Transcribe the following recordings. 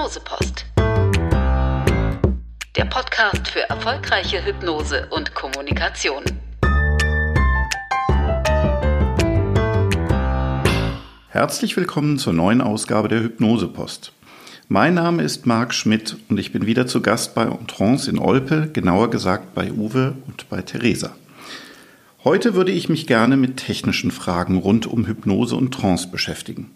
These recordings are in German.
Hypnosepost. Der Podcast für erfolgreiche Hypnose und Kommunikation. Herzlich willkommen zur neuen Ausgabe der Hypnosepost. Mein Name ist Marc Schmidt und ich bin wieder zu Gast bei Entrance in Olpe, genauer gesagt bei Uwe und bei Theresa. Heute würde ich mich gerne mit technischen Fragen rund um Hypnose und Trance beschäftigen.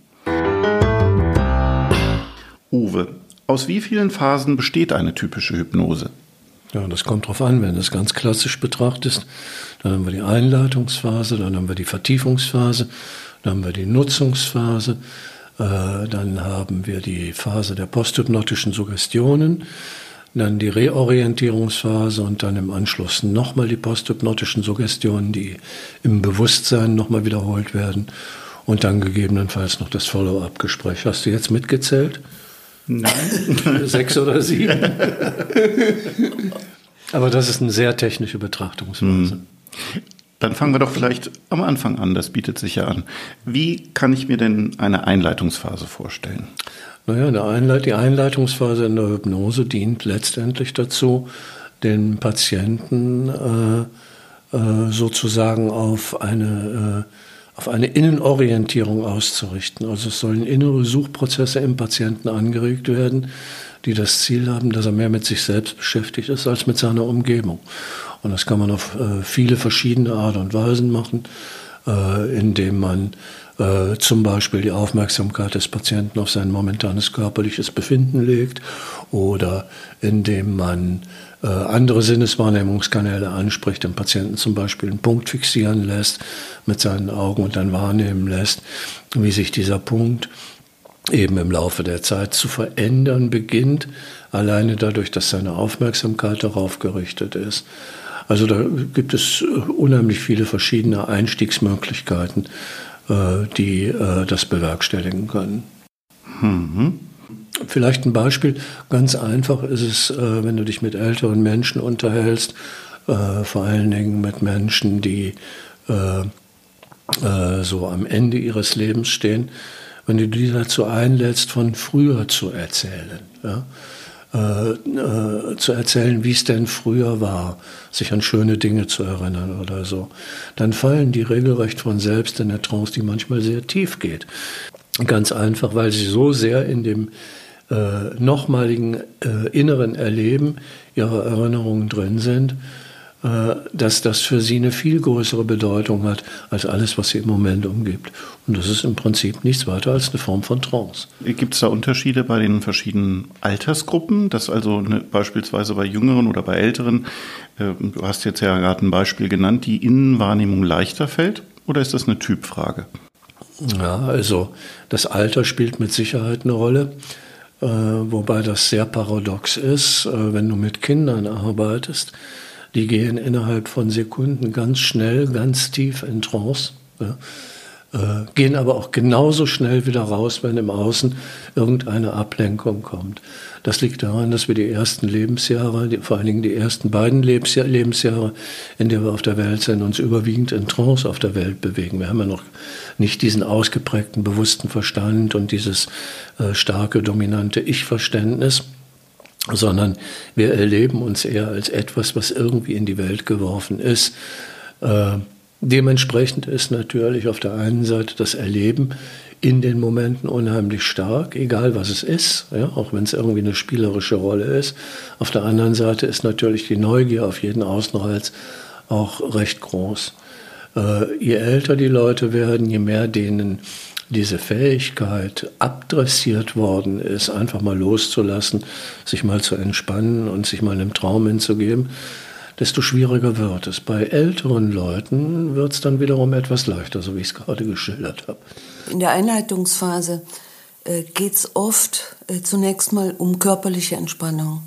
Uwe, aus wie vielen Phasen besteht eine typische Hypnose? Ja, das kommt drauf an, wenn du es ganz klassisch betrachtest. Dann haben wir die Einleitungsphase, dann haben wir die Vertiefungsphase, dann haben wir die Nutzungsphase, äh, dann haben wir die Phase der posthypnotischen Suggestionen, dann die Reorientierungsphase und dann im Anschluss nochmal die posthypnotischen Suggestionen, die im Bewusstsein nochmal wiederholt werden und dann gegebenenfalls noch das Follow-up-Gespräch. Hast du jetzt mitgezählt? Nein. Sechs oder sieben. Aber das ist eine sehr technische Betrachtungsweise. Hm. Dann fangen wir doch vielleicht am Anfang an, das bietet sich ja an. Wie kann ich mir denn eine Einleitungsphase vorstellen? Naja, Einleit die Einleitungsphase in der Hypnose dient letztendlich dazu, den Patienten äh, äh, sozusagen auf eine äh, auf eine Innenorientierung auszurichten. Also es sollen innere Suchprozesse im Patienten angeregt werden, die das Ziel haben, dass er mehr mit sich selbst beschäftigt ist als mit seiner Umgebung. Und das kann man auf äh, viele verschiedene Art und Weisen machen, äh, indem man äh, zum Beispiel die Aufmerksamkeit des Patienten auf sein momentanes körperliches Befinden legt oder indem man äh, andere Sinneswahrnehmungskanäle anspricht, den Patienten zum Beispiel einen Punkt fixieren lässt mit seinen Augen und dann wahrnehmen lässt, wie sich dieser Punkt eben im Laufe der Zeit zu verändern beginnt, alleine dadurch, dass seine Aufmerksamkeit darauf gerichtet ist. Also da gibt es unheimlich viele verschiedene Einstiegsmöglichkeiten, äh, die äh, das bewerkstelligen können. Mhm. Vielleicht ein Beispiel, ganz einfach ist es, äh, wenn du dich mit älteren Menschen unterhältst, äh, vor allen Dingen mit Menschen, die äh, so am Ende ihres Lebens stehen, wenn du die dazu einlädst, von früher zu erzählen. Ja? Äh, äh, zu erzählen, wie es denn früher war, sich an schöne Dinge zu erinnern oder so, dann fallen die regelrecht von selbst in eine Trance, die manchmal sehr tief geht. Ganz einfach, weil sie so sehr in dem äh, nochmaligen äh, inneren Erleben ihrer Erinnerungen drin sind, äh, dass das für sie eine viel größere Bedeutung hat als alles, was sie im Moment umgibt. Und das ist im Prinzip nichts weiter als eine Form von Trance. Gibt es da Unterschiede bei den verschiedenen Altersgruppen, dass also eine, beispielsweise bei Jüngeren oder bei Älteren, äh, du hast jetzt ja gerade ein Beispiel genannt, die Innenwahrnehmung leichter fällt? Oder ist das eine Typfrage? Ja, also das Alter spielt mit Sicherheit eine Rolle. Äh, wobei das sehr paradox ist, äh, wenn du mit Kindern arbeitest. Die gehen innerhalb von Sekunden ganz schnell, ganz tief in Trance. Ja äh, gehen aber auch genauso schnell wieder raus, wenn im Außen irgendeine Ablenkung kommt. Das liegt daran, dass wir die ersten Lebensjahre, die, vor allen Dingen die ersten beiden Lebensjahr, Lebensjahre, in denen wir auf der Welt sind, uns überwiegend in Trance auf der Welt bewegen. Wir haben ja noch nicht diesen ausgeprägten bewussten Verstand und dieses äh, starke, dominante Ich-Verständnis sondern wir erleben uns eher als etwas, was irgendwie in die Welt geworfen ist. Äh, Dementsprechend ist natürlich auf der einen Seite das Erleben in den Momenten unheimlich stark, egal was es ist, ja, auch wenn es irgendwie eine spielerische Rolle ist. Auf der anderen Seite ist natürlich die Neugier auf jeden Außenreiz auch recht groß. Äh, je älter die Leute werden, je mehr denen diese Fähigkeit abdressiert worden ist, einfach mal loszulassen, sich mal zu entspannen und sich mal einem Traum hinzugeben, desto schwieriger wird es. Bei älteren Leuten wird es dann wiederum etwas leichter, so wie ich es gerade geschildert habe. In der Einleitungsphase äh, geht es oft äh, zunächst mal um körperliche Entspannung.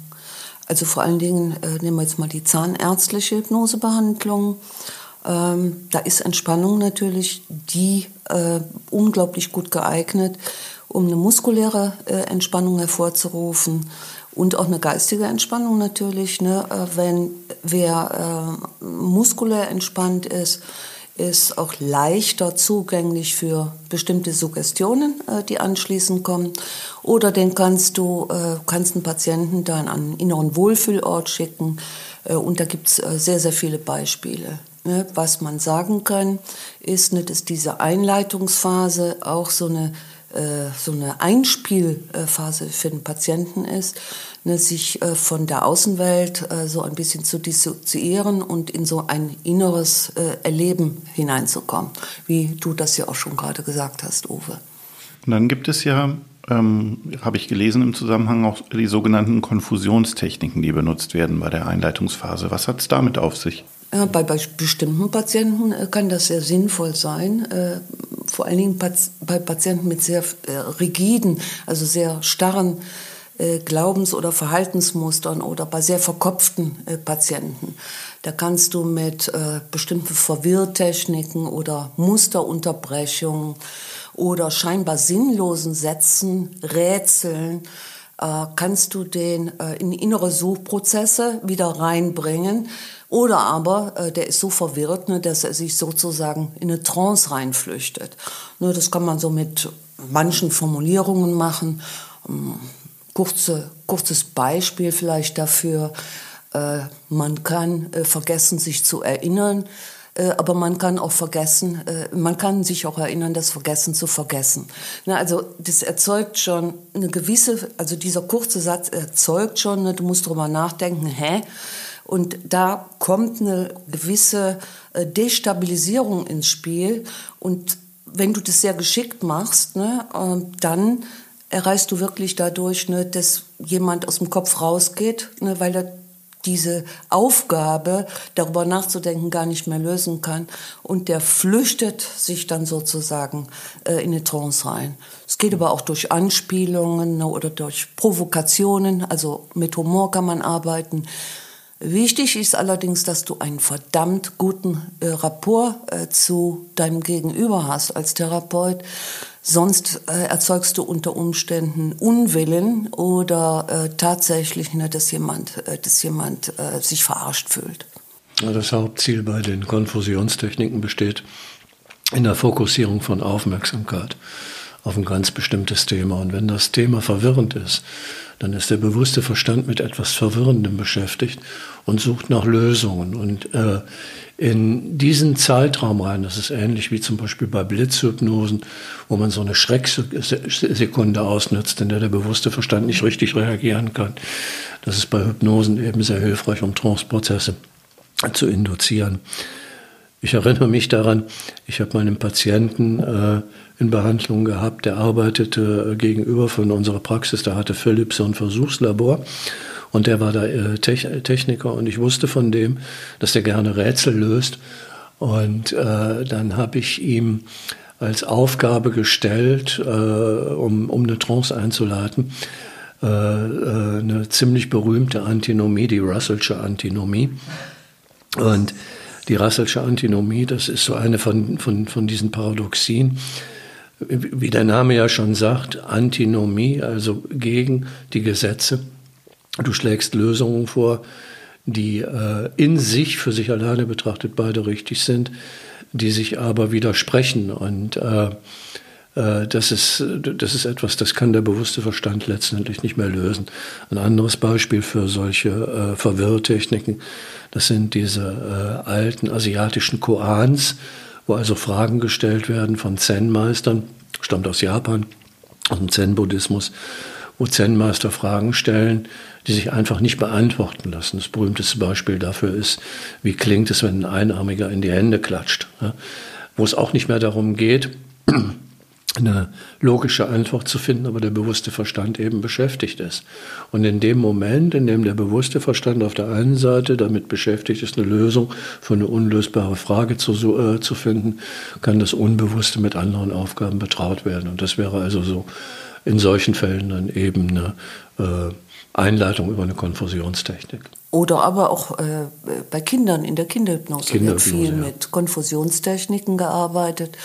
Also vor allen Dingen äh, nehmen wir jetzt mal die zahnärztliche Hypnosebehandlung. Ähm, da ist Entspannung natürlich die äh, unglaublich gut geeignet, um eine muskuläre äh, Entspannung hervorzurufen und auch eine geistige Entspannung natürlich. Ne? Äh, wenn wer äh, muskulär entspannt ist, ist auch leichter zugänglich für bestimmte Suggestionen, äh, die anschließend kommen. Oder den kannst du, äh, kannst einen Patienten dann an einen inneren Wohlfühlort schicken. Und da gibt äh, sehr, sehr viele Beispiele. Ne? Was man sagen kann, ist, ne, dass diese Einleitungsphase auch so eine äh, so eine Einspielphase für den Patienten ist, ne, sich äh, von der Außenwelt äh, so ein bisschen zu dissoziieren und in so ein inneres Erleben hineinzukommen, wie du das ja auch schon gerade gesagt hast, Uwe. Und dann gibt es ja, ähm, habe ich gelesen im Zusammenhang auch die sogenannten Konfusionstechniken, die benutzt werden bei der Einleitungsphase. Was hat es damit auf sich? Ja, bei, bei, bestimmten Patienten äh, kann das sehr sinnvoll sein, äh, vor allen Dingen bei Patienten mit sehr äh, rigiden, also sehr starren Glaubens- oder Verhaltensmustern oder bei sehr verkopften Patienten. Da kannst du mit bestimmten Verwirrtechniken oder Musterunterbrechungen oder scheinbar sinnlosen Sätzen, Rätseln, kannst du den in innere Suchprozesse wieder reinbringen, oder aber äh, der ist so verwirrt, ne, dass er sich sozusagen in eine Trance reinflüchtet. Ne, das kann man so mit manchen Formulierungen machen. Ähm, kurze, kurzes Beispiel vielleicht dafür. Äh, man kann äh, vergessen, sich zu erinnern, äh, aber man kann auch vergessen, äh, man kann sich auch erinnern, das Vergessen zu vergessen. Ne, also das erzeugt schon eine gewisse, also dieser kurze Satz erzeugt schon, ne, du musst drüber nachdenken, hä? Und da kommt eine gewisse äh, Destabilisierung ins Spiel. Und wenn du das sehr geschickt machst, ne, ähm, dann erreichst du wirklich dadurch, ne, dass jemand aus dem Kopf rausgeht, ne, weil er diese Aufgabe, darüber nachzudenken, gar nicht mehr lösen kann. Und der flüchtet sich dann sozusagen äh, in eine Trance rein. Es geht aber auch durch Anspielungen ne, oder durch Provokationen. Also mit Humor kann man arbeiten. Wichtig ist allerdings, dass du einen verdammt guten äh, Rapport äh, zu deinem Gegenüber hast als Therapeut. Sonst äh, erzeugst du unter Umständen Unwillen oder äh, tatsächlich, ne, dass jemand, äh, dass jemand äh, sich verarscht fühlt. Das Hauptziel bei den Konfusionstechniken besteht in der Fokussierung von Aufmerksamkeit auf ein ganz bestimmtes Thema. Und wenn das Thema verwirrend ist, dann ist der bewusste Verstand mit etwas Verwirrendem beschäftigt und sucht nach Lösungen. Und äh, in diesen Zeitraum rein, das ist ähnlich wie zum Beispiel bei Blitzhypnosen, wo man so eine Schrecksekunde ausnützt, in der der bewusste Verstand nicht richtig reagieren kann. Das ist bei Hypnosen eben sehr hilfreich, um Tranceprozesse zu induzieren. Ich erinnere mich daran, ich habe meinen Patienten äh, in Behandlung gehabt, der arbeitete äh, gegenüber von unserer Praxis, da hatte Philipp so ein Versuchslabor und der war da äh, Techniker und ich wusste von dem, dass er gerne Rätsel löst. Und äh, dann habe ich ihm als Aufgabe gestellt, äh, um, um eine Trance einzuleiten, äh, eine ziemlich berühmte Antinomie, die Russellsche Antinomie. Und die Russellsche Antinomie, das ist so eine von, von, von diesen Paradoxien, wie der Name ja schon sagt, Antinomie, also gegen die Gesetze. Du schlägst Lösungen vor, die äh, in sich, für sich alleine betrachtet, beide richtig sind, die sich aber widersprechen. Und äh, äh, das, ist, das ist etwas, das kann der bewusste Verstand letztendlich nicht mehr lösen. Ein anderes Beispiel für solche äh, Verwirrtechniken, das sind diese äh, alten asiatischen Koans, wo also Fragen gestellt werden von Zen-Meistern, stammt aus Japan, aus dem Zen-Buddhismus, wo Zen-Meister Fragen stellen, die sich einfach nicht beantworten lassen. Das berühmteste Beispiel dafür ist, wie klingt es, wenn ein Einarmiger in die Hände klatscht, wo es auch nicht mehr darum geht, eine logische Antwort zu finden, aber der bewusste Verstand eben beschäftigt ist. Und in dem Moment, in dem der bewusste Verstand auf der einen Seite damit beschäftigt ist, eine Lösung für eine unlösbare Frage zu, äh, zu finden, kann das Unbewusste mit anderen Aufgaben betraut werden. Und das wäre also so in solchen Fällen dann eben eine äh, Einleitung über eine Konfusionstechnik. Oder aber auch äh, bei Kindern in der Kinderhypnose, Kinderhypnose wird viel ja. mit Konfusionstechniken gearbeitet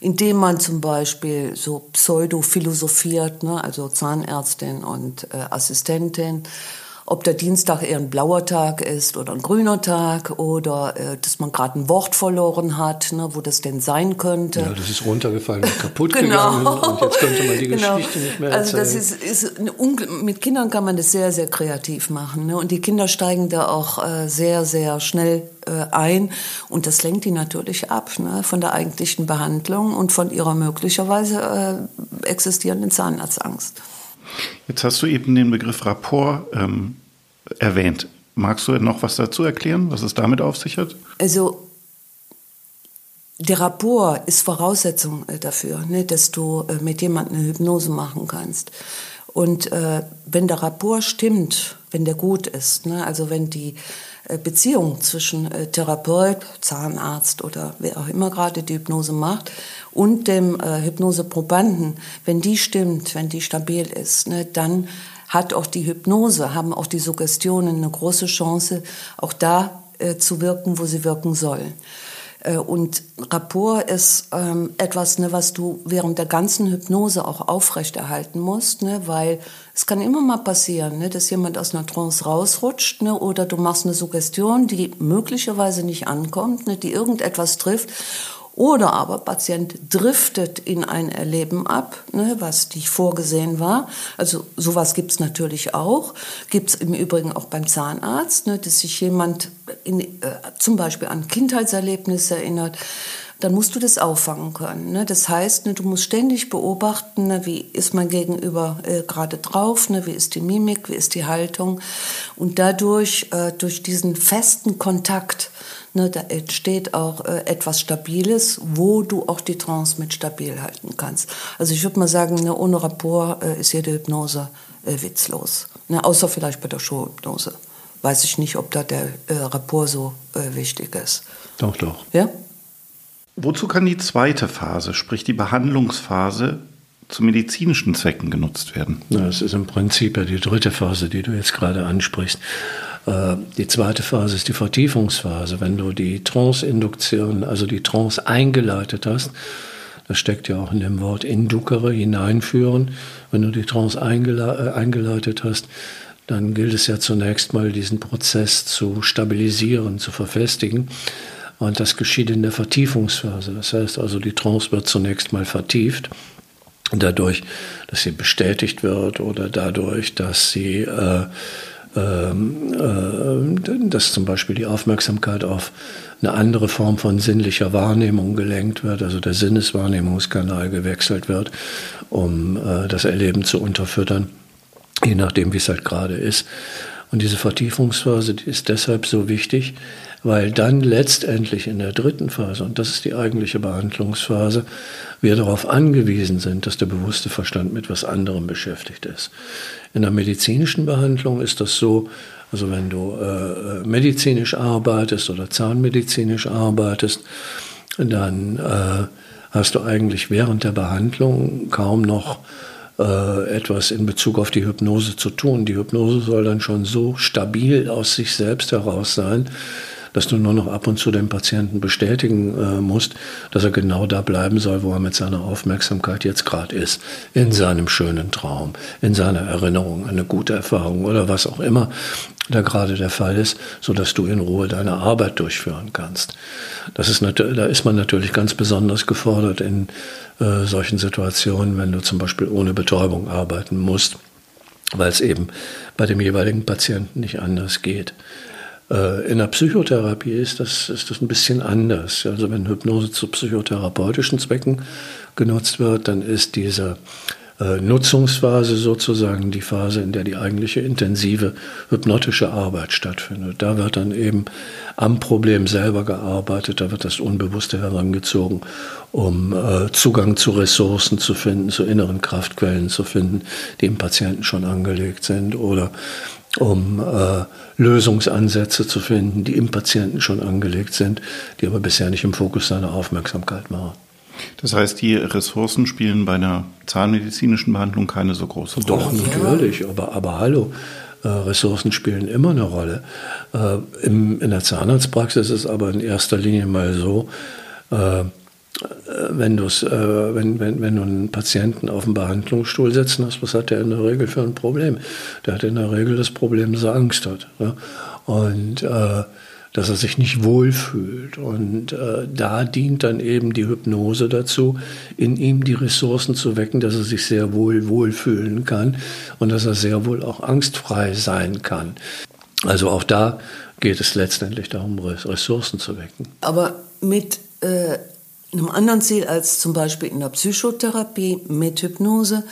indem man zum Beispiel so pseudo philosophiert, ne, also Zahnärztin und äh, Assistentin. Ob der Dienstag eher ein blauer Tag ist oder ein grüner Tag oder äh, dass man gerade ein Wort verloren hat, ne, wo das denn sein könnte. Ja, das ist runtergefallen und kaputt genau. gegangen und jetzt könnte man die genau. Geschichte nicht mehr erzählen. Also das ist, ist mit Kindern kann man das sehr, sehr kreativ machen ne? und die Kinder steigen da auch äh, sehr, sehr schnell äh, ein und das lenkt die natürlich ab ne? von der eigentlichen Behandlung und von ihrer möglicherweise äh, existierenden Zahnarztangst. Jetzt hast du eben den Begriff Rapport ähm, erwähnt. Magst du noch was dazu erklären, was es damit auf sich hat? Also der Rapport ist Voraussetzung äh, dafür, ne, dass du äh, mit jemandem eine Hypnose machen kannst. Und äh, wenn der Rapport stimmt, wenn der gut ist, ne, also wenn die äh, Beziehung zwischen äh, Therapeut, Zahnarzt oder wer auch immer gerade die Hypnose macht und dem äh, Hypnoseprobanden, wenn die stimmt, wenn die stabil ist, ne, dann hat auch die Hypnose, haben auch die Suggestionen eine große Chance, auch da äh, zu wirken, wo sie wirken sollen. Äh, und Rapport ist ähm, etwas, ne, was du während der ganzen Hypnose auch aufrechterhalten musst, ne, weil es kann immer mal passieren, ne, dass jemand aus einer Trance rausrutscht ne, oder du machst eine Suggestion, die möglicherweise nicht ankommt, ne, die irgendetwas trifft oder aber Patient driftet in ein Erleben ab, ne, was nicht vorgesehen war. Also sowas gibt's natürlich auch. Gibt's im Übrigen auch beim Zahnarzt, ne, dass sich jemand in, äh, zum Beispiel an Kindheitserlebnisse erinnert dann musst du das auffangen können. Ne? Das heißt, ne, du musst ständig beobachten, ne, wie ist mein Gegenüber äh, gerade drauf, ne? wie ist die Mimik, wie ist die Haltung. Und dadurch, äh, durch diesen festen Kontakt, Ne, da entsteht auch äh, etwas Stabiles, wo du auch die Trance mit stabil halten kannst. Also ich würde mal sagen, ne, ohne Rapport äh, ist jede Hypnose äh, witzlos. Ne, außer vielleicht bei der Showhypnose. Weiß ich nicht, ob da der äh, Rapport so wichtig ist. Doch, doch. Ja? Wozu kann die zweite Phase, sprich die Behandlungsphase, zu medizinischen Zwecken genutzt werden? Das ist im Prinzip ja die dritte Phase, die du jetzt gerade ansprichst. Äh, die zweite Phase ist die Vertiefungsphase. Wenn du die Trance-Induktion, also die Trance eingeleitet hast, das steckt ja auch in dem Wort Indukere, hineinführen. Wenn du die Trance äh, eingeleitet hast, dann gilt es ja zunächst mal, diesen Prozess zu stabilisieren, zu verfestigen. Und das geschieht in der Vertiefungsphase. Das heißt also, die Trance wird zunächst mal vertieft. Dadurch, dass sie bestätigt wird oder dadurch, dass sie äh, ähm, äh, dass zum Beispiel die Aufmerksamkeit auf eine andere Form von sinnlicher Wahrnehmung gelenkt wird, also der Sinneswahrnehmungskanal gewechselt wird, um äh, das Erleben zu unterfüttern, je nachdem, wie es halt gerade ist. Und diese Vertiefungsphase die ist deshalb so wichtig, weil dann letztendlich in der dritten Phase, und das ist die eigentliche Behandlungsphase, wir darauf angewiesen sind, dass der bewusste Verstand mit was anderem beschäftigt ist. In der medizinischen Behandlung ist das so, also wenn du äh, medizinisch arbeitest oder zahnmedizinisch arbeitest, dann äh, hast du eigentlich während der Behandlung kaum noch äh, etwas in Bezug auf die Hypnose zu tun. Die Hypnose soll dann schon so stabil aus sich selbst heraus sein, dass du nur noch ab und zu dem Patienten bestätigen äh, musst, dass er genau da bleiben soll, wo er mit seiner Aufmerksamkeit jetzt gerade ist. In seinem schönen Traum, in seiner Erinnerung an eine gute Erfahrung oder was auch immer da gerade der Fall ist, so dass du in Ruhe deine Arbeit durchführen kannst. Das ist da ist man natürlich ganz besonders gefordert in äh, solchen Situationen, wenn du zum Beispiel ohne Betäubung arbeiten musst, weil es eben bei dem jeweiligen Patienten nicht anders geht. Äh, in der Psychotherapie ist das, ist das ein bisschen anders. Also wenn Hypnose zu psychotherapeutischen Zwecken genutzt wird, dann ist diese Nutzungsphase sozusagen die Phase, in der die eigentliche intensive hypnotische Arbeit stattfindet. Da wird dann eben am Problem selber gearbeitet, da wird das Unbewusste herangezogen, um äh, Zugang zu Ressourcen zu finden, zu inneren Kraftquellen zu finden, die im Patienten schon angelegt sind oder um äh, Lösungsansätze zu finden, die im Patienten schon angelegt sind, die aber bisher nicht im Fokus seiner Aufmerksamkeit waren. Das heißt, die Ressourcen spielen bei einer zahnmedizinischen Behandlung keine so große Rolle. Doch, natürlich, aber, aber hallo. Äh, Ressourcen spielen immer eine Rolle. Äh, im, in der Zahnarztpraxis ist es aber in erster Linie mal so, äh, wenn, du's, äh, wenn, wenn, wenn du einen Patienten auf dem Behandlungsstuhl setzen hast, was hat der in der Regel für ein Problem? Der hat in der Regel das Problem, dass er Angst hat. Ja? Und äh, dass er sich nicht wohlfühlt. Und äh, da dient dann eben die Hypnose dazu, in ihm die Ressourcen zu wecken, dass er sich sehr wohl wohlfühlen kann und dass er sehr wohl auch angstfrei sein kann. Also auch da geht es letztendlich darum, Ressourcen zu wecken. Aber mit äh, einem anderen Ziel als zum Beispiel in der Psychotherapie mit Hypnose.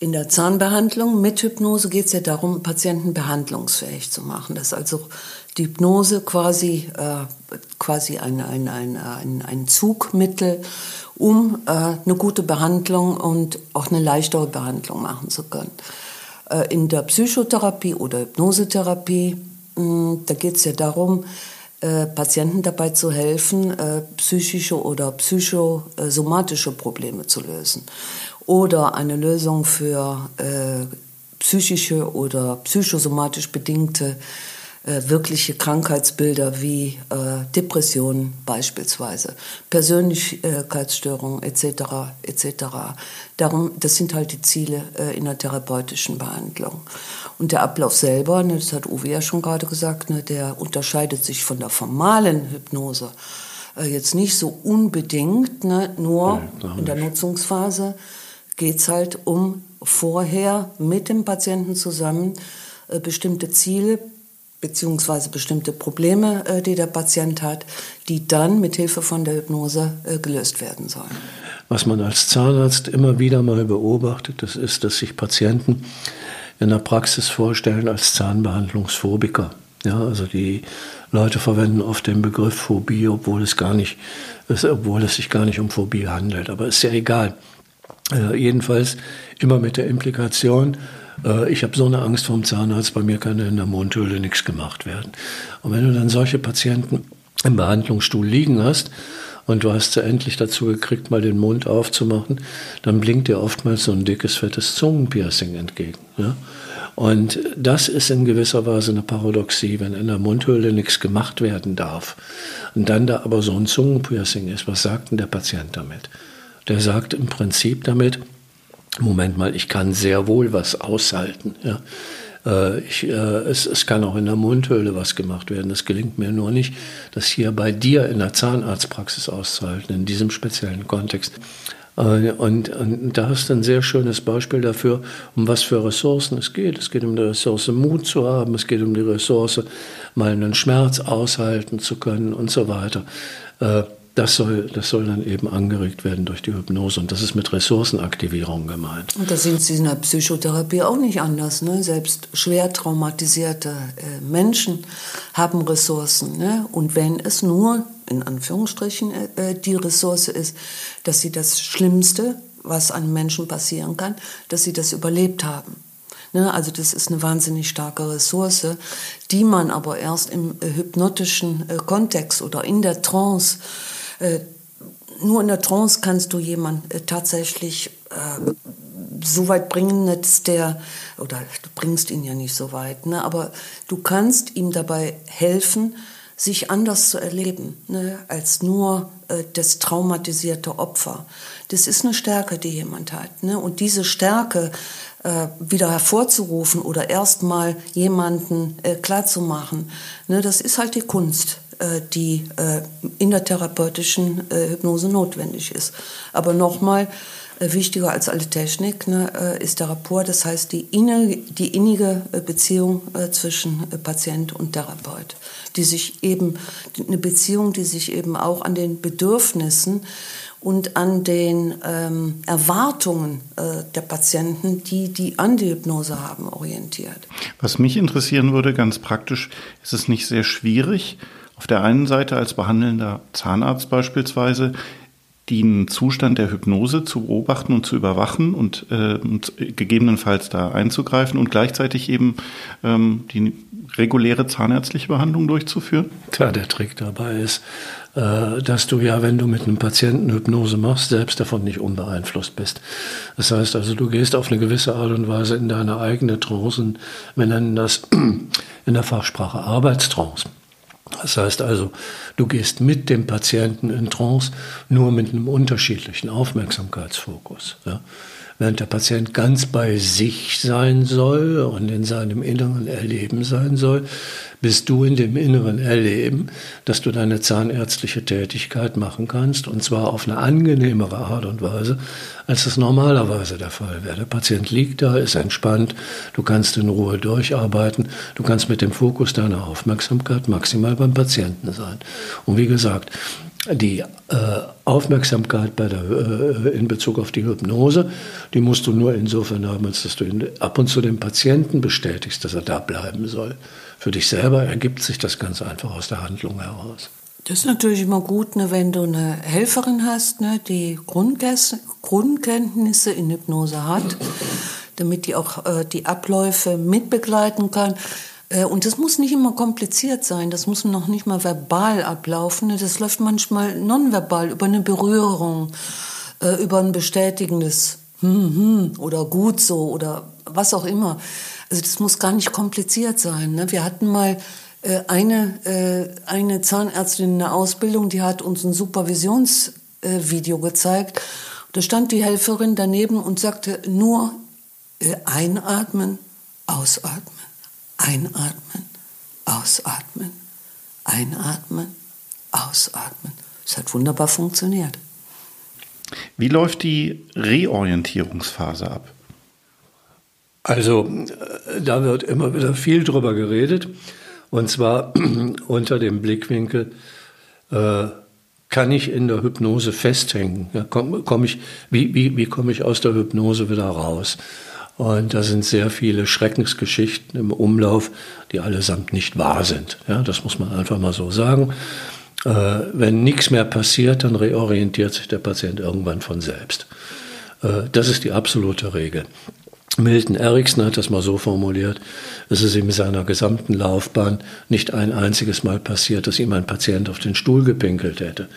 In der Zahnbehandlung mit Hypnose geht es ja darum, Patienten behandlungsfähig zu machen. Das ist also die Hypnose quasi, äh, quasi ein, ein, ein, ein, ein Zugmittel, um äh, eine gute Behandlung und auch eine leichtere Behandlung machen zu können. Äh, in der Psychotherapie oder Hypnosetherapie, mh, hm, da geht es ja darum, äh, Patienten dabei zu helfen, äh, psychische oder psychosomatische Probleme zu lösen. Oder eine Lösung für äh, psychische oder psychosomatisch bedingte äh, wirkliche Krankheitsbilder wie äh, Depressionen beispielsweise, Persönlichkeitsstörungen etc. etc. Darum, das sind halt die Ziele äh, in der therapeutischen Behandlung. Und der Ablauf selber, ne, das hat Uwe ja schon gerade gesagt, ne, der unterscheidet sich von der formalen Hypnose äh, jetzt nicht so unbedingt, ne, nur ja, in der Nutzungsphase geht es halt um vorher mit dem Patienten zusammen äh, bestimmte Ziele beziehungsweise bestimmte Probleme, äh, die der Patient hat, die dann mit Hilfe von der Hypnose äh, gelöst werden sollen. Was man als Zahnarzt immer wieder mal beobachtet, das ist, dass sich Patienten in der Praxis vorstellen als Zahnbehandlungsphobiker. Ja, also die Leute verwenden oft den Begriff Phobie, obwohl es gar nicht, obwohl es sich gar nicht um Phobie handelt. Aber ist ja egal. Äh, jedenfalls immer mit der Implikation, ich habe so eine Angst vom Zahnarzt, bei mir kann in der Mundhöhle nichts gemacht werden. Und wenn du dann solche Patienten im Behandlungsstuhl liegen hast und du hast sie endlich dazu gekriegt, mal den Mund aufzumachen, dann blinkt dir oftmals so ein dickes, fettes Zungenpiercing entgegen. Ja? Und das ist in gewisser Weise eine Paradoxie, wenn in der Mundhöhle nichts gemacht werden darf und dann da aber so ein Zungenpiercing ist. Was sagt denn der Patient damit? Der sagt im Prinzip damit, Moment mal, ich kann sehr wohl was aushalten. Ja. Äh, ich, äh, es, es, kann auch in der Mundhöhle was gemacht werden. Das gelingt mir nur nicht, das hier bei dir in der Zahnarztpraxis auszuhalten, in diesem speziellen Kontext. Äh, und, und, da hast du ein sehr schönes Beispiel dafür, um was für Ressourcen es geht. Es geht um die Ressource, Mut zu haben, es geht um die Ressource, mal einen Schmerz aushalten zu können und so weiter das soll, das soll dann eben angeregt werden durch die Hypnose. Und das ist mit Ressourcenaktivierung gemeint. Und da sind Sie in der Psychotherapie auch nicht anders. Ne? Selbst schwer traumatisierte äh, Menschen haben Ressourcen. Ne? Und wenn es nur, in Anführungsstrichen, äh, äh, die Ressource ist, dass sie das Schlimmste, was einem Menschen passieren kann, dass sie das überlebt haben. Ne? Also das ist eine wahnsinnig starke Ressource, die man aber erst im äh, hypnotischen äh, Kontext oder in der Trance nur in der Trance kannst du jemanden äh, tatsächlich äh, so weit bringen, dass der, oder du bringst ihn ja nicht so weit, ne, aber du kannst ihm dabei helfen, sich anders zu erleben, ne, als nur äh, das traumatisierte Opfer. Das ist eine Stärke, die jemand hat. Ne, und diese Stärke äh, wieder hervorzurufen oder erstmal jemanden äh, klarzumachen, ne, das ist halt die Kunst. Äh, die äh, in der therapeutischen äh, Hypnose notwendig ist. Aber nochmal, wichtiger als alle Technik ne, ist der Rapport, das heißt die, innige, die innige Beziehung zwischen Patient und Therapeut, die sich eben, eine Beziehung, die sich eben auch an den Bedürfnissen und an den ähm, Erwartungen äh, der Patienten, die die an die Hypnose haben, orientiert. Was mich interessieren würde, ganz praktisch, ist es nicht sehr schwierig, auf der einen Seite als behandelnder Zahnarzt beispielsweise den Zustand der Hypnose zu beobachten und zu überwachen und, äh, und gegebenenfalls da einzugreifen und gleichzeitig eben ähm, die reguläre zahnärztliche Behandlung durchzuführen? Klar, der Trick dabei ist, äh, dass du ja, wenn du mit einem Patienten Hypnose machst, selbst davon nicht unbeeinflusst bist. Das heißt also, du gehst auf eine gewisse Art und Weise in deine eigene Trance. Wir nennen das in der Fachsprache Arbeitstrance. Das heißt also, du gehst mit dem Patienten in Trance, nur mit einem unterschiedlichen Aufmerksamkeitsfokus. Ja. Während der Patient ganz bei sich sein soll und in seinem inneren Erleben sein soll, bist du in dem inneren Erleben, dass du deine zahnärztliche Tätigkeit machen kannst und zwar auf eine angenehmere Art und Weise, als es normalerweise der Fall wäre. Der Patient liegt da, ist entspannt, du kannst in Ruhe durcharbeiten, du kannst mit dem Fokus deiner Aufmerksamkeit maximal beim Patienten sein. Und wie gesagt, die äh, Aufmerksamkeit bei der, äh, in Bezug auf die Hypnose, die musst du nur insofern haben, als dass du ab und zu dem Patienten bestätigst, dass er da bleiben soll. Für dich selber ergibt sich das ganz einfach aus der Handlung heraus. Das ist natürlich immer gut, ne, wenn du eine Helferin hast, ne, die Grundkenntnisse in Hypnose hat, damit die auch äh, die Abläufe mitbegleiten kann. Äh, und das muss nicht immer kompliziert sein, das muss noch nicht mal verbal ablaufen. Das läuft manchmal nonverbal über eine Berührung, äh, über ein bestätigendes hm, hm, oder gut so oder was auch immer. Also das muss gar nicht kompliziert sein. Ne? Wir hatten mal äh, eine, eine Zahnärztin in der Ausbildung, die hat uns ein Supervisionsvideo gezeigt. Da stand die Helferin daneben und sagte nur einatmen, ausatmen. Einatmen, ausatmen, einatmen, ausatmen. Es hat wunderbar funktioniert. Wie läuft die Reorientierungsphase ab? Also, da wird immer wieder viel drüber geredet. Und zwar unter dem Blickwinkel, äh, kann ich in der Hypnose festhängen? Ja, komm, komm ich, wie wie, wie komme ich aus der Hypnose wieder raus? Und da sind sehr viele Schreckensgeschichten im Umlauf, die allesamt nicht wahr sind. Ja, das muss man einfach mal so sagen. Äh, wenn nichts mehr passiert, dann reorientiert sich der Patient irgendwann von selbst. Äh, das ist die absolute Regel. Milton Erickson hat das mal so formuliert, es ist ihm in seiner gesamten Laufbahn nicht ein einziges Mal passiert, dass ihm ein Patient auf den Stuhl gepinkelt hätte.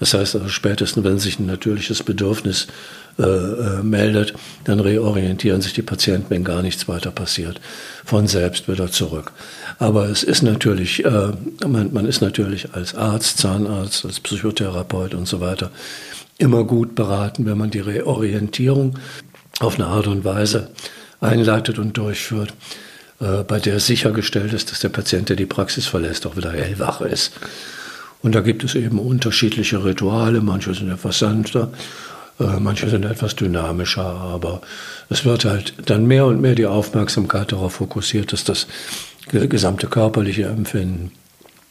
Das heißt also spätestens, wenn sich ein natürliches Bedürfnis äh, äh, meldet, dann reorientieren sich die Patienten, wenn gar nichts weiter passiert, von selbst wieder zurück. Aber es ist natürlich, äh, man, man ist natürlich als Arzt, Zahnarzt, als Psychotherapeut und so weiter immer gut beraten, wenn man die Reorientierung auf eine Art und Weise einleitet und durchführt, äh, bei der sichergestellt ist, dass der Patient, der die Praxis verlässt, auch wieder hellwach ist. Und da gibt es eben unterschiedliche Rituale, manche sind etwas sanfter, äh, manche sind etwas dynamischer, aber es wird halt dann mehr und mehr die Aufmerksamkeit darauf fokussiert, dass das gesamte körperliche Empfinden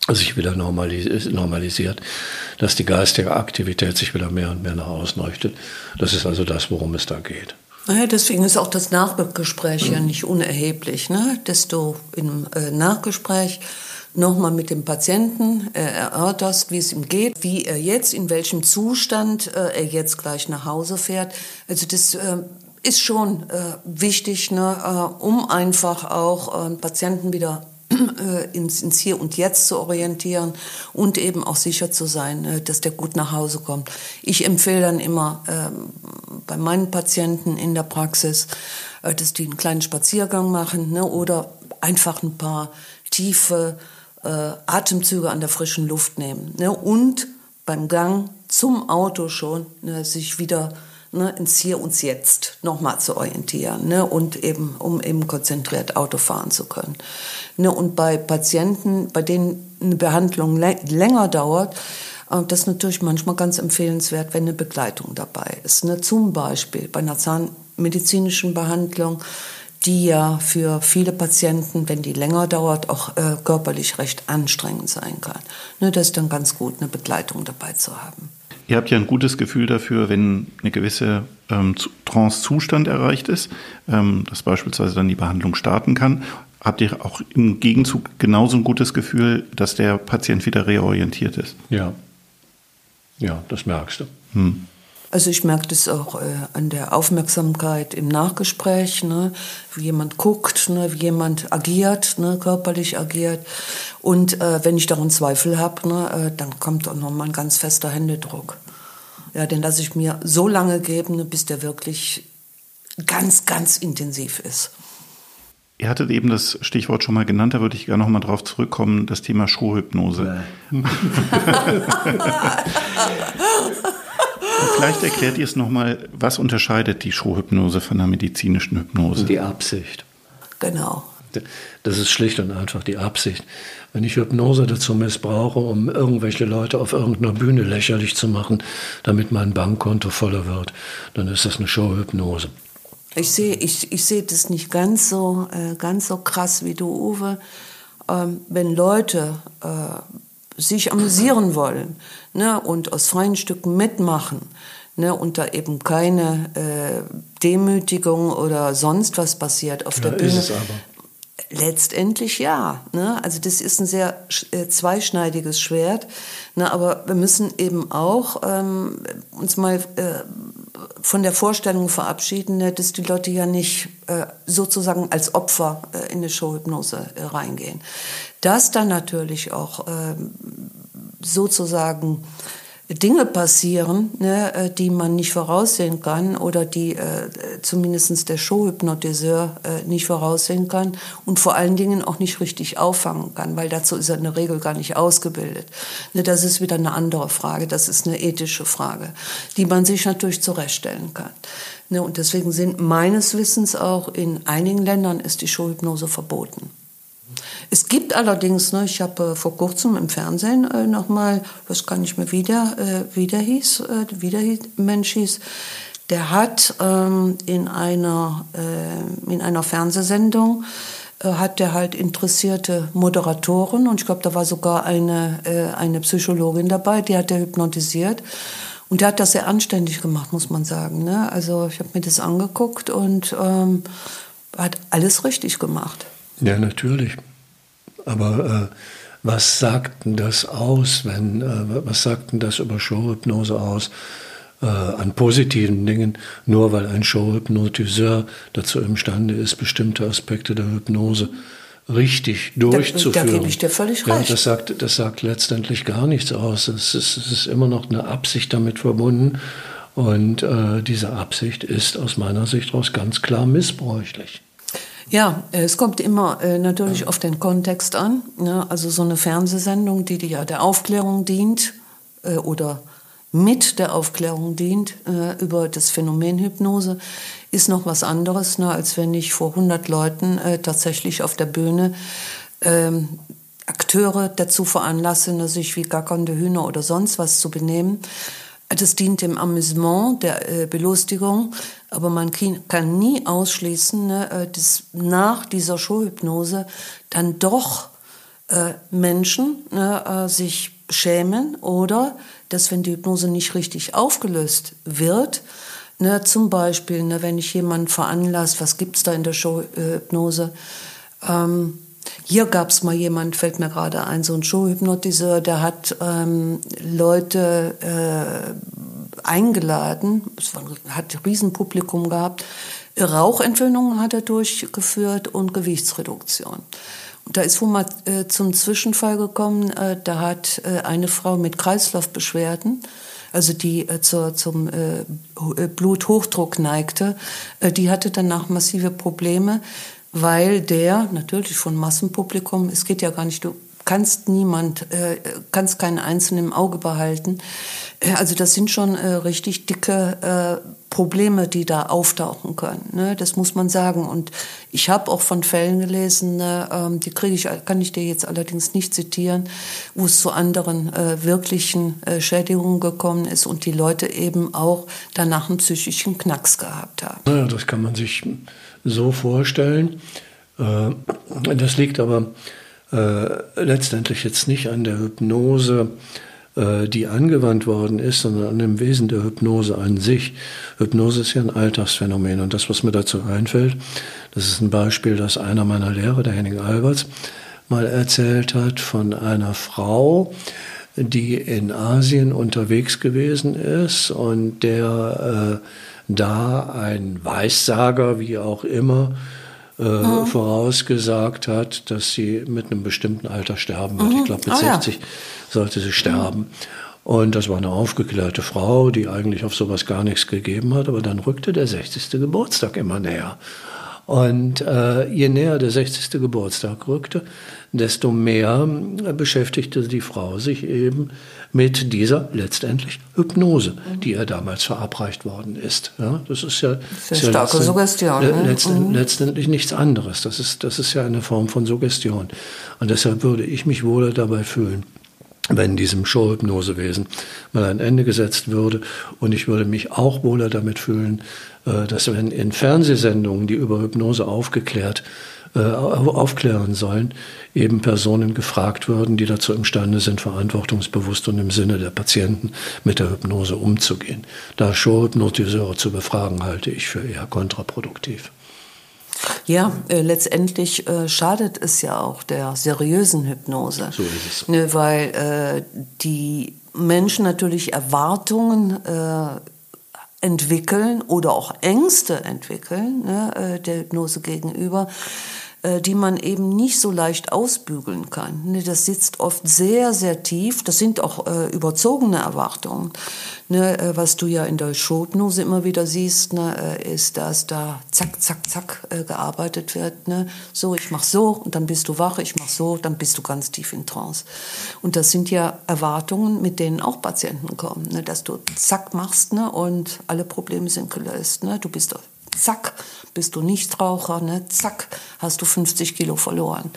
sich wieder normalisiert, dass die geistige Aktivität sich wieder mehr und mehr nach außen richtet. Das ist also das, worum es da geht. Naja, deswegen ist auch das Nachgespräch ja nicht unerheblich, ne? dass du im äh, Nachgespräch nochmal mit dem Patienten äh, erörterst, wie es ihm geht, wie er jetzt, in welchem Zustand äh, er jetzt gleich nach Hause fährt. Also das äh, ist schon äh, wichtig, ne, äh, um einfach auch äh, Patienten wieder ins, ins Hier und Jetzt zu orientieren und eben auch sicher zu sein, äh, dass der gut nach Hause kommt. Ich empfehle dann immer ähm, bei meinen Patienten in der Praxis, äh, dass die einen kleinen Spaziergang machen ne, oder einfach ein paar tiefe Atemzüge an der frischen Luft nehmen ne, und beim Gang zum Auto schon ne, sich wieder ne, ins Hier und Jetzt nochmal zu orientieren ne, und eben, um eben konzentriert Auto fahren zu können. Ne, und bei Patienten, bei denen eine Behandlung länger dauert, äh, das ist natürlich manchmal ganz empfehlenswert, wenn eine Begleitung dabei ist. Ne? Zum Beispiel bei einer zahnmedizinischen Behandlung, die ja für viele Patienten, wenn die länger dauert, auch äh, körperlich recht anstrengend sein kann. Ne? Das ist dann ganz gut, eine Begleitung dabei zu haben. Ihr habt ja ein gutes Gefühl dafür, wenn eine gewisse ähm, Trance-Zustand erreicht ist, ähm, dass beispielsweise dann die Behandlung starten kann. Habt ihr auch im Gegenzug genauso ein gutes Gefühl, dass der Patient wieder reorientiert ist? Ja. Ja, das merkst du. Hm. Also ich merke das auch äh, an der Aufmerksamkeit im Nachgespräch, ne? wie jemand guckt, ne? wie jemand agiert, ne? körperlich agiert. Und äh, wenn ich daran Zweifel habe, ne? Äh, dann kommt auch nochmal ein ganz fester Händedruck. Ja, den lasse ich mir so lange geben, ne? bis der wirklich ganz, ganz intensiv ist. Ihr hattet eben das Stichwort schon mal genannt, da würde ich gerne noch mal drauf zurückkommen, das Thema Showhypnose. Vielleicht erklärt ihr es noch mal, was unterscheidet die Showhypnose von der medizinischen Hypnose? Die Absicht. Genau. Das ist schlicht und einfach die Absicht. Wenn ich Hypnose dazu missbrauche, um irgendwelche Leute auf irgendeiner Bühne lächerlich zu machen, damit mein Bankkonto voller wird, dann ist das eine Showhypnose. Ich sehe ich, ich seh das nicht ganz so, äh, ganz so krass wie du, Uwe. Ähm, wenn Leute äh, sich amüsieren wollen ne, und aus freien Stücken mitmachen ne, und da eben keine äh, Demütigung oder sonst was passiert auf Ja, der ist Bühne. es aber. Letztendlich ja. Ne? Also das ist ein sehr äh, zweischneidiges Schwert. Ne? Aber wir müssen eben auch ähm, uns mal äh, von der Vorstellung verabschieden, ne, dass die Leute ja nicht äh, sozusagen als Opfer äh, in eine Showhypnose äh, reingehen. Dass dann natürlich auch ähm, sozusagen Dinge passieren, ne, äh, die man nicht voraussehen kann oder die äh, zumindest der Showhypnotiseur äh, nicht voraussehen kann und vor allen Dingen auch nicht richtig auffangen kann, weil dazu ist er in der Regel gar nicht ausgebildet. Ne, das ist wieder eine andere Frage, das ist eine ethische Frage, die man sich natürlich zurechtstellen kann. Ne, und deswegen sind meines Wissens auch in einigen Ländern ist die Showhypnose verboten. Es gibt allerdings, ne, ich habe äh, vor kurzem im Fernsehen äh, nochmal, das kann ich mir wieder, äh, wieder hieß, äh, wieder hieß, Mensch hieß, der hat ähm, in, einer, äh, in einer Fernsehsendung, äh, hat der halt interessierte Moderatoren und ich glaube, da war sogar eine, äh, eine Psychologin dabei, die hat er hypnotisiert. Und der hat das sehr anständig gemacht, muss man sagen. Ne? Also ich habe mir das angeguckt und ähm, hat alles richtig gemacht. Ja, natürlich. Aber äh, was sagt denn das aus, wenn, äh, was sagt denn das über Showhypnose aus? Äh, an positiven Dingen, nur weil ein Showhypnotiseur dazu imstande ist, bestimmte Aspekte der Hypnose richtig durchzuführen. da gebe ich dir völlig ja, recht. Das sagt, das sagt letztendlich gar nichts aus. Es ist, es ist immer noch eine Absicht damit verbunden. Und äh, diese Absicht ist aus meiner Sicht aus ganz klar missbräuchlich. Ja, äh, es kommt immer äh, natürlich auf den Kontext an. Ne? Also so eine Fernsehsendung, die, ja der Aufklärung dient äh, oder mit der Aufklärung dient äh, über das Phänomen Hypnose, ist noch was anderes, ne, als wenn ich vor 100 Leuten äh, tatsächlich auf der Bühne ähm, Akteure dazu veranlasse, ne, sich wie gackernde Hühner oder sonst was zu benehmen. Das dient dem Amüsement, der äh, Belustigung, aber man kann nie ausschließen, ne, äh, dass nach dieser Showhypnose dann doch äh, Menschen ne, äh, sich schämen oder dass, wenn die Hypnose nicht richtig aufgelöst wird, ne, zum Beispiel, ne, wenn ich jemanden veranlasst, was gibt's da in der Showhypnose? Ähm, hier gab es mal jemand, fällt mir gerade ein, so ein Showhypnotiseur, der hat ähm, Leute äh, eingeladen, es war, hat ein Riesenpublikum gehabt, Rauchentwöhnungen hat er durchgeführt und Gewichtsreduktion. Da ist wohl mal äh, zum Zwischenfall gekommen, äh, da hat äh, eine Frau mit Kreislaufbeschwerden, also die äh, zur, zum äh, äh, Bluthochdruck neigte, die hatte danach massive Probleme, weil der natürlich von Massenpublikum, es geht ja gar nicht, du kannst niemand, äh, kannst keinen Einzelnen im Auge behalten. Äh, also das sind schon äh, richtig dicke äh, Probleme, die da auftauchen können. Ne? Das muss man sagen. Und ich habe auch von Fällen gelesen, ne, ähm, die kriege ich, kann ich dir jetzt allerdings nicht zitieren, wo es zu anderen äh, wirklichen äh, Schädigungen gekommen ist und die Leute eben auch danach einen psychischen Knacks gehabt haben. Naja, das kann man sich so vorstellen. Äh, Das liegt aber äh, letztendlich jetzt nicht an der Hypnose, äh, die angewandt worden ist, sondern an dem Wesen der Hypnose an sich. Hypnose ist ja ein Alltagsphänomen und das, was mir dazu einfällt, das ist ein Beispiel, das einer meiner Lehrer, der Henning Alberts, mal erzählt hat von einer Frau, die in Asien unterwegs gewesen ist und der äh, da ein Weissager, wie auch immer, äh, vorausgesagt hat, dass sie mit einem bestimmten Alter sterben wird. Ich glaube, mit Ah, ja. 60 sollte sie sterben. Und das war eine aufgeklärte Frau, die eigentlich auf sowas gar nichts gegeben hat, aber dann rückte der 60. Geburtstag immer näher. Und äh, je näher der 60. Geburtstag rückte, desto mehr äh, beschäftigte die Frau sich eben mit dieser letztendlich Hypnose, die ihr damals verabreicht worden ist. Ja, das ist ja, Sehr ist ja starke Suggestion. Ne? Letztend, mhm. Letztendlich nichts anderes. Das ist, das ist ja eine Form von Suggestion. Und deshalb würde ich mich wohl dabei fühlen, wenn diesem Showhypnosewesen mal ein Ende gesetzt würde. Und ich würde mich auch wohler damit fühlen, äh, dass wenn in Fernsehsendungen, die über Hypnose aufgeklärt, äh, aufklären sollen, eben Personen gefragt würden, die dazu imstande sind, verantwortungsbewusst und im Sinne der Patienten mit der Hypnose umzugehen. Da Showhypnotiseure zu befragen, halte ich für eher kontraproduktiv. Ja, äh, letztendlich äh, schadet es ja auch der seriösen Hypnose. So ist es. Ne, weil äh, die Menschen natürlich Erwartungen äh, entwickeln oder auch Ängste entwickeln ne, äh, der Hypnose gegenüber die man eben nicht so leicht ausbügeln kann. Ne, das sitzt oft sehr, sehr tief. Das sind auch äh, überzogene Erwartungen. Ne, äh, was du ja in der Schotnose immer wieder siehst, ne, äh, ist, dass da zack, zack, zack äh, gearbeitet wird. So, ich mach so und dann bist du wach, ich mach so, dann bist du ganz tief in Trance. Und das sind ja Erwartungen, mit denen auch Patienten kommen, dass du zack machst und alle Probleme sind gelöst. Du bist zack, bist du Nichtraucher, ne, zack, hast du 50 Kilo verloren.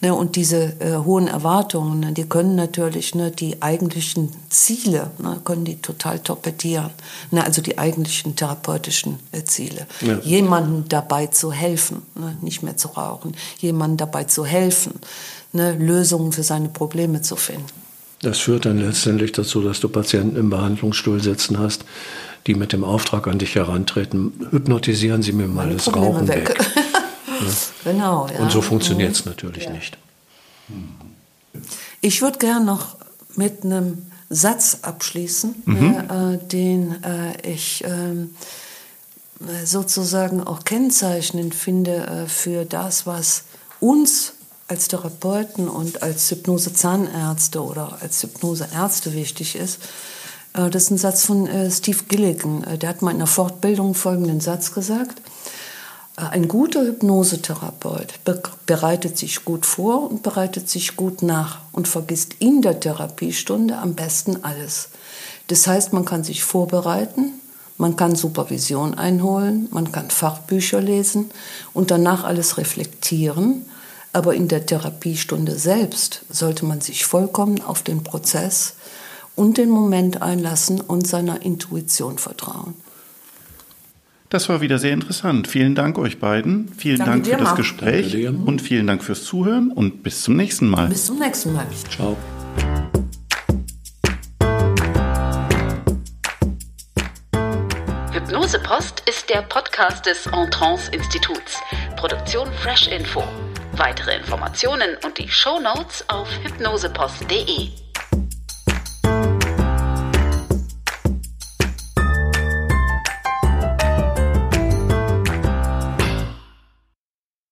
Ne, und diese äh, hohen Erwartungen, ne, die können natürlich ne, die eigentlichen Ziele, ne, können die total torpedieren. Ne, also die eigentlichen therapeutischen äh, Ziele. Ja. Jemandem dabei zu helfen, ne, nicht mehr zu rauchen, jemandem dabei zu helfen, ne, Lösungen für seine Probleme zu finden. Das führt dann letztendlich dazu, dass du Patienten im Behandlungsstuhl sitzen hast, die mit dem Auftrag an dich herantreten, hypnotisieren Sie mir mal das Rauchen weg. weg. ja. Genau. Ja. Und so funktioniert es mhm. natürlich ja. nicht. Ich würde gerne noch mit einem Satz abschließen, mhm. äh, den äh, ich äh, sozusagen auch kennzeichnend finde äh, für das, was uns als Therapeuten und als Hypnose-Zahnärzte oder als Hypnoseärzte wichtig ist. Äh, das ist ein Satz von äh, Steve Gilligan. Äh, der hat mal in einer Fortbildung folgenden Satz gesagt. Ein guter Hypnosetherapeut bereitet sich gut vor und bereitet sich gut nach und vergisst in der Therapiestunde am besten alles. Das heißt, man kann sich vorbereiten, man kann Supervision einholen, man kann Fachbücher lesen und danach alles reflektieren. Aber in der Therapiestunde selbst sollte man sich vollkommen auf den Prozess und den Moment einlassen und seiner Intuition vertrauen. Das war wieder sehr interessant. Vielen Dank euch beiden. Vielen Danke Dank für das Gespräch und vielen Dank fürs Zuhören und bis zum nächsten Mal. Bis zum nächsten Mal. Ciao. Hypnose Post ist der Podcast des Entrance Instituts. Produktion Fresh Info. Weitere Informationen und die Show Notes auf hypnosepost.de.